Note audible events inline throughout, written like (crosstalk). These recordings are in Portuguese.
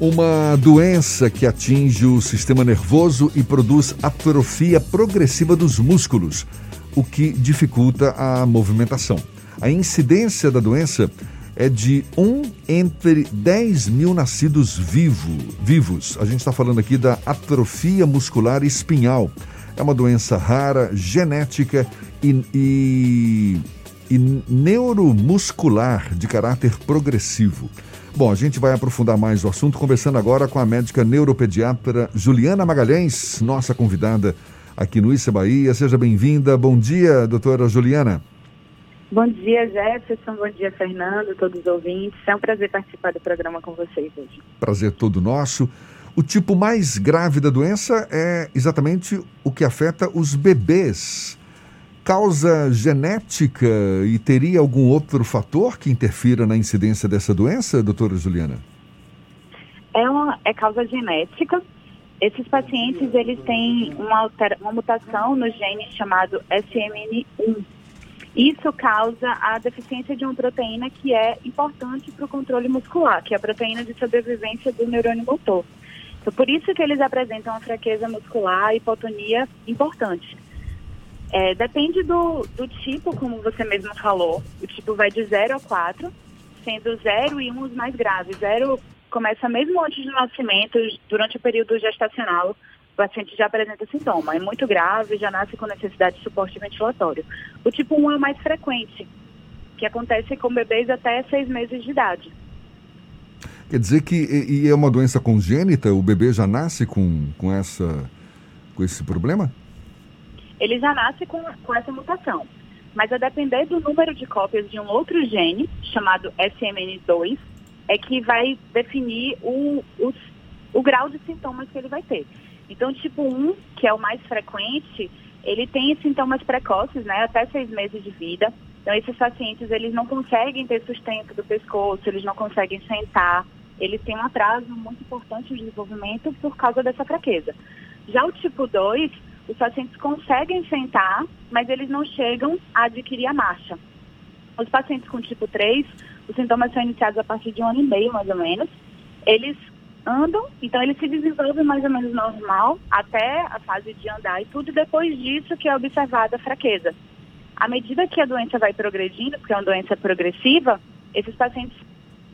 Uma doença que atinge o sistema nervoso e produz atrofia progressiva dos músculos, o que dificulta a movimentação. A incidência da doença é de 1 entre 10 mil nascidos vivo, vivos. A gente está falando aqui da atrofia muscular espinhal. É uma doença rara, genética e, e, e neuromuscular de caráter progressivo. Bom, a gente vai aprofundar mais o assunto conversando agora com a médica neuropediatra Juliana Magalhães, nossa convidada aqui no Issa Bahia. Seja bem-vinda. Bom dia, doutora Juliana. Bom dia, Jefferson. Bom dia, Fernando, todos os ouvintes. É um prazer participar do programa com vocês hoje. Prazer todo nosso. O tipo mais grave da doença é exatamente o que afeta os bebês causa genética e teria algum outro fator que interfira na incidência dessa doença, doutora Juliana? É, uma, é causa genética. Esses pacientes, eles têm uma, altera, uma mutação no gene chamado SMN1. Isso causa a deficiência de uma proteína que é importante para o controle muscular, que é a proteína de sobrevivência do neurônio motor. Então, por isso que eles apresentam uma fraqueza muscular e hipotonia importante. É, depende do, do tipo, como você mesmo falou. O tipo vai de 0 a 4, sendo 0 e 1 um os mais graves. 0 começa mesmo antes do nascimento, durante o período gestacional, o paciente já apresenta sintoma. É muito grave, já nasce com necessidade de suporte ventilatório. O tipo 1 um é o mais frequente, que acontece com bebês até 6 meses de idade. Quer dizer que e, é uma doença congênita? O bebê já nasce com, com, essa, com esse problema? Ele já nasce com, com essa mutação. Mas a depender do número de cópias de um outro gene, chamado SMN2, é que vai definir o, o, o grau de sintomas que ele vai ter. Então, tipo 1, que é o mais frequente, ele tem sintomas precoces, né, até seis meses de vida. Então, esses pacientes, eles não conseguem ter sustento do pescoço, eles não conseguem sentar, eles têm um atraso muito importante no desenvolvimento por causa dessa fraqueza. Já o tipo 2, os pacientes conseguem sentar, mas eles não chegam a adquirir a marcha. Os pacientes com tipo 3, os sintomas são iniciados a partir de um ano e meio, mais ou menos. Eles andam, então eles se desenvolvem mais ou menos normal até a fase de andar e tudo, depois disso que é observada a fraqueza. À medida que a doença vai progredindo, porque é uma doença progressiva, esses pacientes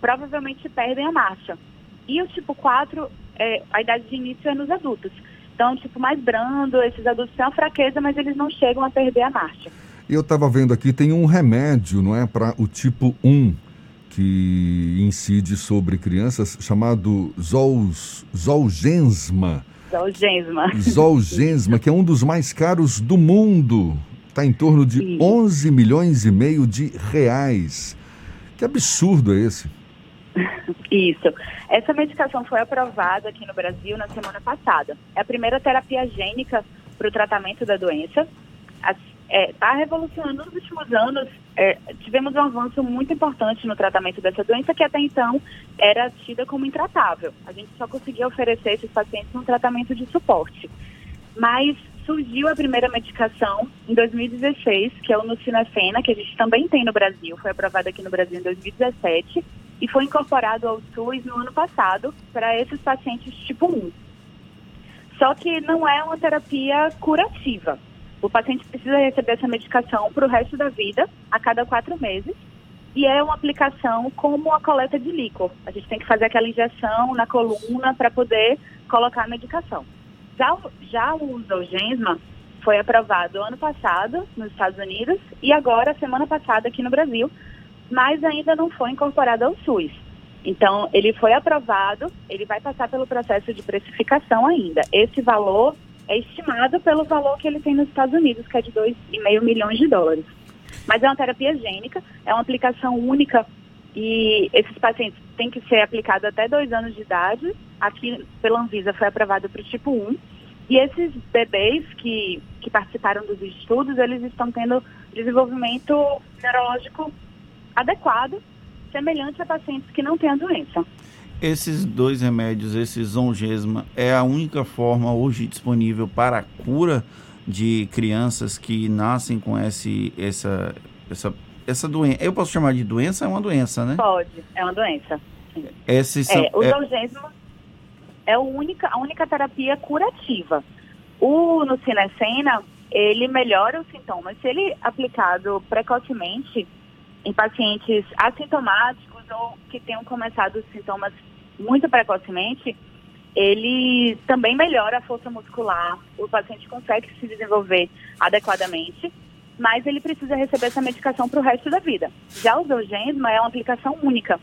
provavelmente perdem a marcha. E o tipo 4, é, a idade de início é nos adultos. Então, tipo, mais brando, esses adultos têm uma fraqueza, mas eles não chegam a perder a marcha. Eu estava vendo aqui, tem um remédio, não é, para o tipo 1, que incide sobre crianças, chamado Zols, Zolgensma. Zolgensma. Zolgensma, que é um dos mais caros do mundo. Está em torno de Sim. 11 milhões e meio de reais. Que absurdo é esse? (laughs) Isso. Essa medicação foi aprovada aqui no Brasil na semana passada. É a primeira terapia gênica para o tratamento da doença. Está é, tá revolucionando nos últimos anos. É, tivemos um avanço muito importante no tratamento dessa doença, que até então era tida como intratável. A gente só conseguia oferecer esses pacientes um tratamento de suporte. Mas surgiu a primeira medicação em 2016, que é o Nucinafena, que a gente também tem no Brasil, foi aprovada aqui no Brasil em 2017 e foi incorporado ao SUS no ano passado para esses pacientes tipo 1. Só que não é uma terapia curativa. O paciente precisa receber essa medicação para o resto da vida, a cada quatro meses, e é uma aplicação como a coleta de líquor. A gente tem que fazer aquela injeção na coluna para poder colocar a medicação. Já, já o Zolgensma foi aprovado ano passado nos Estados Unidos e agora, semana passada, aqui no Brasil, mas ainda não foi incorporado ao SUS. Então, ele foi aprovado, ele vai passar pelo processo de precificação ainda. Esse valor é estimado pelo valor que ele tem nos Estados Unidos, que é de 2,5 milhões de dólares. Mas é uma terapia gênica, é uma aplicação única e esses pacientes têm que ser aplicados até dois anos de idade. Aqui, pela Anvisa, foi aprovado para o tipo 1. E esses bebês que, que participaram dos estudos, eles estão tendo desenvolvimento neurológico adequado, semelhante a pacientes que não têm a doença. Esses dois remédios, esse Zongesma, é a única forma hoje disponível para a cura de crianças que nascem com esse, essa, essa essa doença, eu posso chamar de doença? É uma doença, né? Pode, é uma doença. Esses são, é, o é... é a única, a única terapia curativa. O Nucinecena, ele melhora os sintomas. Se ele aplicado precocemente em pacientes assintomáticos ou que tenham começado os sintomas muito precocemente, ele também melhora a força muscular, o paciente consegue se desenvolver adequadamente, mas ele precisa receber essa medicação para o resto da vida. Já o Zolgensma é uma aplicação única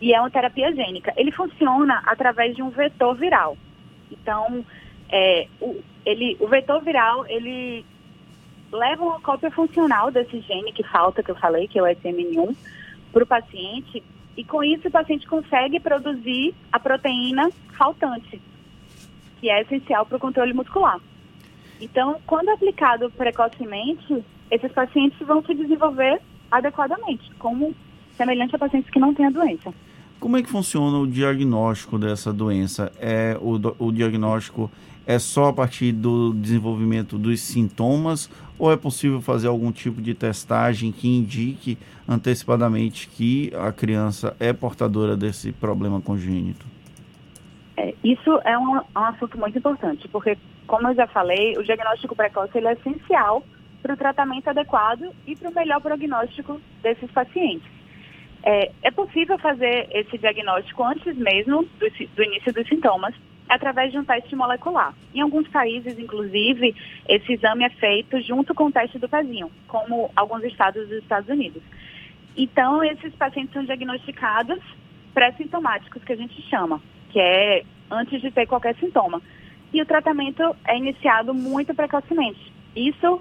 e é uma terapia gênica. Ele funciona através de um vetor viral. Então, é, o, ele, o vetor viral, ele leva uma cópia funcional desse gene que falta, que eu falei, que é o SMN1, para o paciente, e com isso o paciente consegue produzir a proteína faltante, que é essencial para o controle muscular. Então, quando aplicado precocemente, esses pacientes vão se desenvolver adequadamente, como semelhante a pacientes que não têm a doença. Como é que funciona o diagnóstico dessa doença? É o, o diagnóstico é só a partir do desenvolvimento dos sintomas ou é possível fazer algum tipo de testagem que indique antecipadamente que a criança é portadora desse problema congênito? É, isso é um, um, assunto muito importante, porque, como eu já falei, o diagnóstico precoce ele é essencial para o tratamento adequado e para o melhor prognóstico desses pacientes. É, é, possível fazer esse diagnóstico antes mesmo do, do início dos sintomas, através de um teste molecular. Em alguns países, inclusive, esse exame é feito junto com o teste do pezinho, como alguns estados dos Estados Unidos. Então, esses pacientes são diagnosticados pré-sintomáticos, que a gente chama, que é antes de ter qualquer sintoma. E o tratamento é iniciado muito precocemente. Isso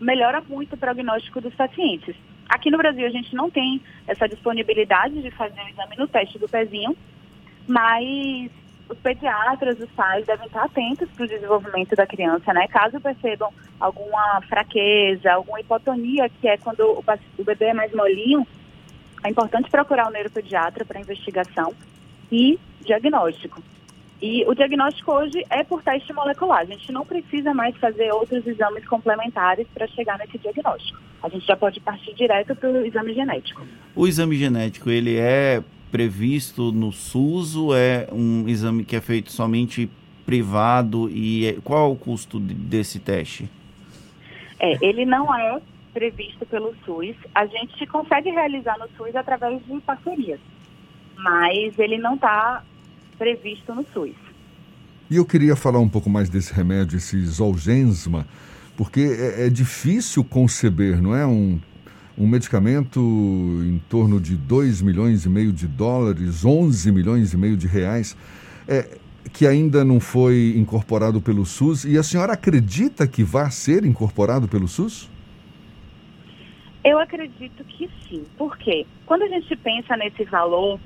melhora muito o prognóstico dos pacientes. Aqui no Brasil, a gente não tem essa disponibilidade de fazer o exame no teste do pezinho, mas os pediatras, os pais devem estar atentos para o desenvolvimento da criança, né? Caso percebam alguma fraqueza, alguma hipotonia, que é quando o, o bebê é mais molinho, é importante procurar o neuropediatra para investigação e diagnóstico. E o diagnóstico hoje é por teste molecular. A gente não precisa mais fazer outros exames complementares para chegar nesse diagnóstico. A gente já pode partir direto para o exame genético. O exame genético, ele é previsto no SUS ou é um exame que é feito somente privado e é, qual é o custo desse teste? É, ele não é previsto pelo SUS. A gente consegue realizar no SUS através de parcerias, mas ele não está previsto no SUS. E eu queria falar um pouco mais desse remédio, esse Zolgensma, porque é, é difícil conceber, não é? Um um medicamento em torno de 2 milhões e meio de dólares, 11 milhões e meio de reais, é, que ainda não foi incorporado pelo SUS. E a senhora acredita que vai ser incorporado pelo SUS? Eu acredito que sim. Por quê? Quando a gente pensa nesse valor,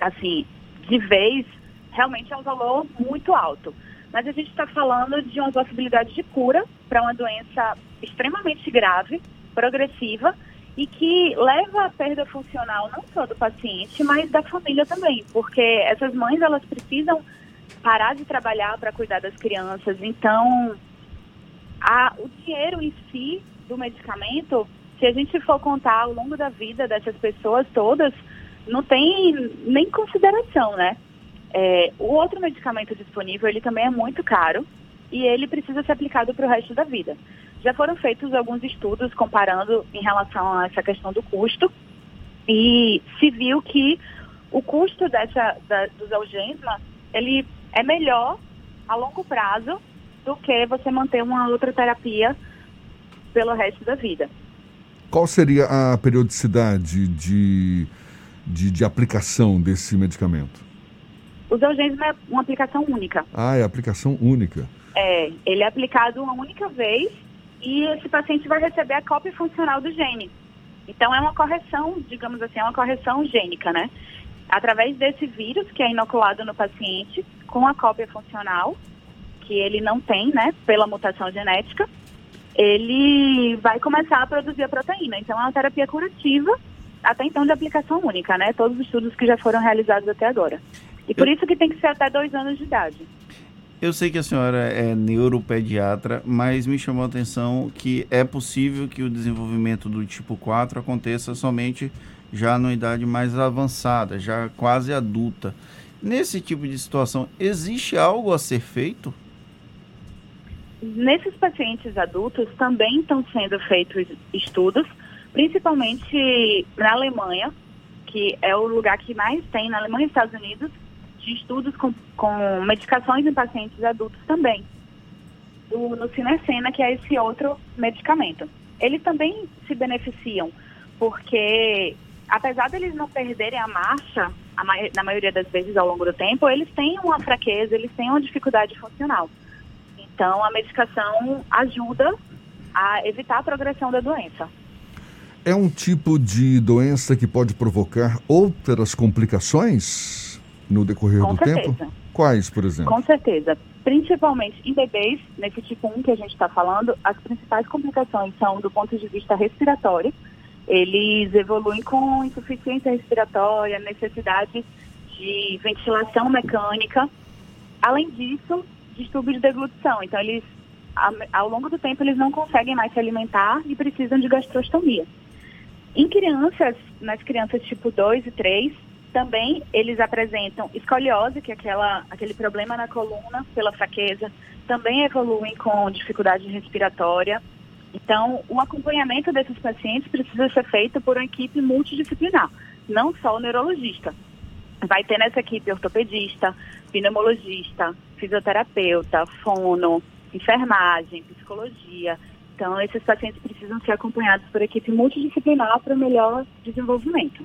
assim, de vez, realmente é um valor muito alto. Mas a gente está falando de uma possibilidade de cura para uma doença extremamente grave, progressiva, e que leva à perda funcional não só do paciente, mas da família também, porque essas mães elas precisam parar de trabalhar para cuidar das crianças. Então, a, o dinheiro em si do medicamento, se a gente for contar ao longo da vida dessas pessoas todas, não tem nem consideração, né? É, o outro medicamento disponível, ele também é muito caro e ele precisa ser aplicado para o resto da vida. Já foram feitos alguns estudos comparando em relação a essa questão do custo e se viu que o custo dessa, da, dos algemas, ele é melhor a longo prazo do que você manter uma outra terapia pelo resto da vida. Qual seria a periodicidade de, de, de aplicação desse medicamento? O Zolgensma é uma aplicação única. Ah, é aplicação única. É, ele é aplicado uma única vez e esse paciente vai receber a cópia funcional do gene. Então é uma correção, digamos assim, é uma correção gênica, né? Através desse vírus que é inoculado no paciente com a cópia funcional, que ele não tem, né, pela mutação genética, ele vai começar a produzir a proteína. Então é uma terapia curativa, até então de aplicação única, né? Todos os estudos que já foram realizados até agora. E por isso que tem que ser até dois anos de idade. Eu sei que a senhora é neuropediatra, mas me chamou a atenção que é possível que o desenvolvimento do tipo 4 aconteça somente já numa idade mais avançada, já quase adulta. Nesse tipo de situação, existe algo a ser feito? Nesses pacientes adultos também estão sendo feitos estudos, principalmente na Alemanha, que é o lugar que mais tem, na Alemanha e Estados Unidos, de estudos com, com medicações em pacientes adultos também. Do, no Cinecena, que é esse outro medicamento. Eles também se beneficiam, porque apesar deles não perderem a marcha, a na maioria das vezes ao longo do tempo, eles têm uma fraqueza, eles têm uma dificuldade funcional. Então, a medicação ajuda a evitar a progressão da doença. É um tipo de doença que pode provocar outras complicações no decorrer Com do certeza. tempo? Quais, por exemplo? Com certeza. Principalmente em bebês, nesse tipo 1 que a gente está falando, as principais complicações são do ponto de vista respiratório. Eles evoluem com insuficiência respiratória, necessidade de ventilação mecânica. Além disso, distúrbio de deglutição. Então, eles, ao longo do tempo, eles não conseguem mais se alimentar e precisam de gastrostomia. Em crianças, nas crianças tipo 2 e 3, também eles apresentam escoliose, que é aquela, aquele problema na coluna pela fraqueza, também evoluem com dificuldade respiratória. Então, o acompanhamento desses pacientes precisa ser feito por uma equipe multidisciplinar, não só o neurologista. Vai ter nessa equipe ortopedista, pneumologista, fisioterapeuta, fono, enfermagem, psicologia. Então, esses pacientes precisam ser acompanhados por equipe multidisciplinar para o melhor desenvolvimento.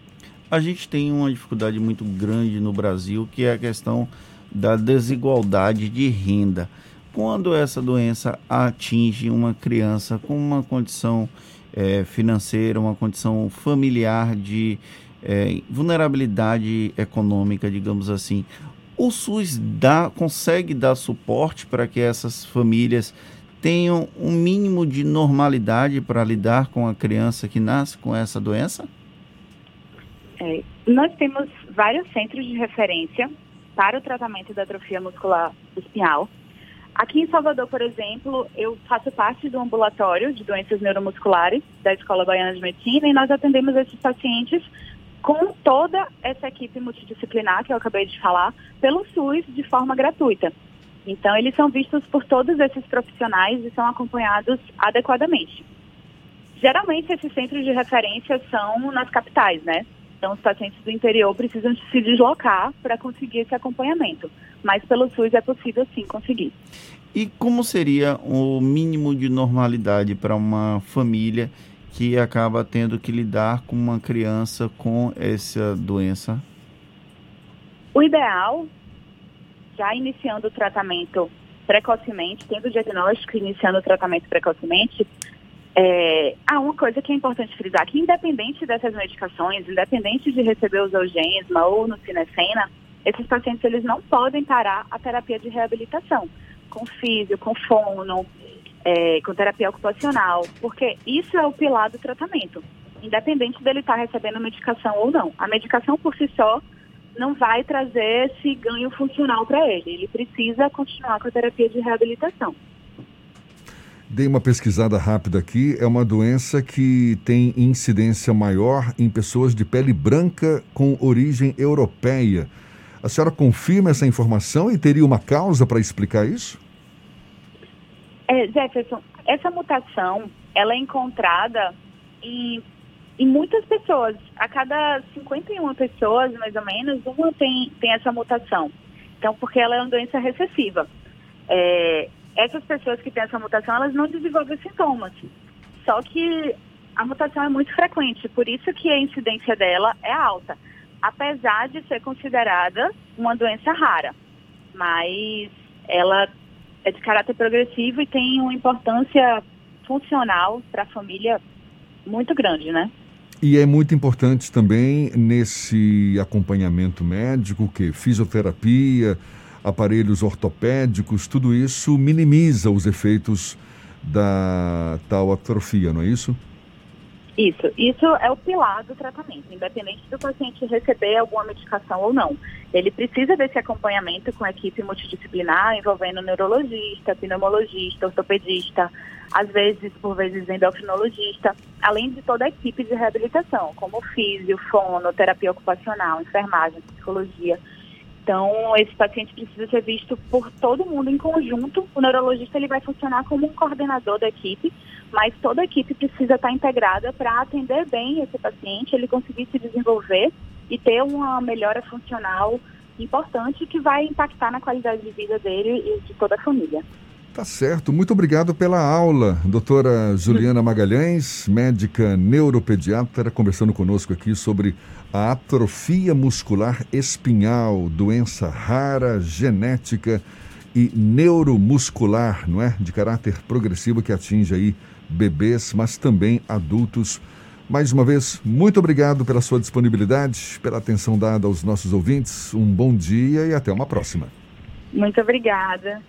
A gente tem uma dificuldade muito grande no Brasil, que é a questão da desigualdade de renda. Quando essa doença atinge uma criança com uma condição é, financeira, uma condição familiar de é, vulnerabilidade econômica, digamos assim, o SUS dá, consegue dar suporte para que essas famílias tenham um mínimo de normalidade para lidar com a criança que nasce com essa doença? É, nós temos vários centros de referência para o tratamento da atrofia muscular espinhal. Aqui em Salvador, por exemplo, eu faço parte do ambulatório de doenças neuromusculares da Escola Baiana de Medicina e nós atendemos esses pacientes com toda essa equipe multidisciplinar que eu acabei de falar, pelo SUS de forma gratuita. Então, eles são vistos por todos esses profissionais e são acompanhados adequadamente. Geralmente, esses centros de referência são nas capitais, né? Então, os pacientes do interior precisam se deslocar para conseguir esse acompanhamento. Mas pelo SUS é possível sim conseguir. E como seria o mínimo de normalidade para uma família que acaba tendo que lidar com uma criança com essa doença? O ideal, já iniciando o tratamento precocemente, tendo o diagnóstico e iniciando o tratamento precocemente, é, há uma coisa que é importante frisar, que independente dessas medicações, independente de receber o Zolgensma ou no Cinecena, esses pacientes eles não podem parar a terapia de reabilitação, com físio, com fono, é, com terapia ocupacional, porque isso é o pilar do tratamento, independente dele estar recebendo medicação ou não. A medicação por si só não vai trazer esse ganho funcional para ele, ele precisa continuar com a terapia de reabilitação. Dei uma pesquisada rápida aqui. É uma doença que tem incidência maior em pessoas de pele branca com origem europeia. A senhora confirma essa informação e teria uma causa para explicar isso? É, Jefferson, essa mutação ela é encontrada em, em muitas pessoas. A cada 51 pessoas, mais ou menos, uma tem, tem essa mutação. Então, porque ela é uma doença recessiva. É, essas pessoas que têm essa mutação, elas não desenvolvem sintomas. Só que a mutação é muito frequente, por isso que a incidência dela é alta, apesar de ser considerada uma doença rara. Mas ela é de caráter progressivo e tem uma importância funcional para a família muito grande, né? E é muito importante também nesse acompanhamento médico que fisioterapia, aparelhos ortopédicos, tudo isso minimiza os efeitos da tal atrofia, não é isso? Isso, isso é o pilar do tratamento, independente do paciente receber alguma medicação ou não. Ele precisa desse acompanhamento com a equipe multidisciplinar, envolvendo neurologista, pneumologista, ortopedista, às vezes, por vezes, endocrinologista, além de toda a equipe de reabilitação, como físio, fono, terapia ocupacional, enfermagem, psicologia. Então, esse paciente precisa ser visto por todo mundo em conjunto. O neurologista ele vai funcionar como um coordenador da equipe, mas toda a equipe precisa estar integrada para atender bem esse paciente, ele conseguir se desenvolver e ter uma melhora funcional importante que vai impactar na qualidade de vida dele e de toda a família. Tá certo. Muito obrigado pela aula, doutora Juliana Magalhães, médica neuropediatra, conversando conosco aqui sobre a atrofia muscular espinhal, doença rara, genética e neuromuscular, não é? De caráter progressivo que atinge aí bebês, mas também adultos. Mais uma vez, muito obrigado pela sua disponibilidade, pela atenção dada aos nossos ouvintes. Um bom dia e até uma próxima. Muito obrigada.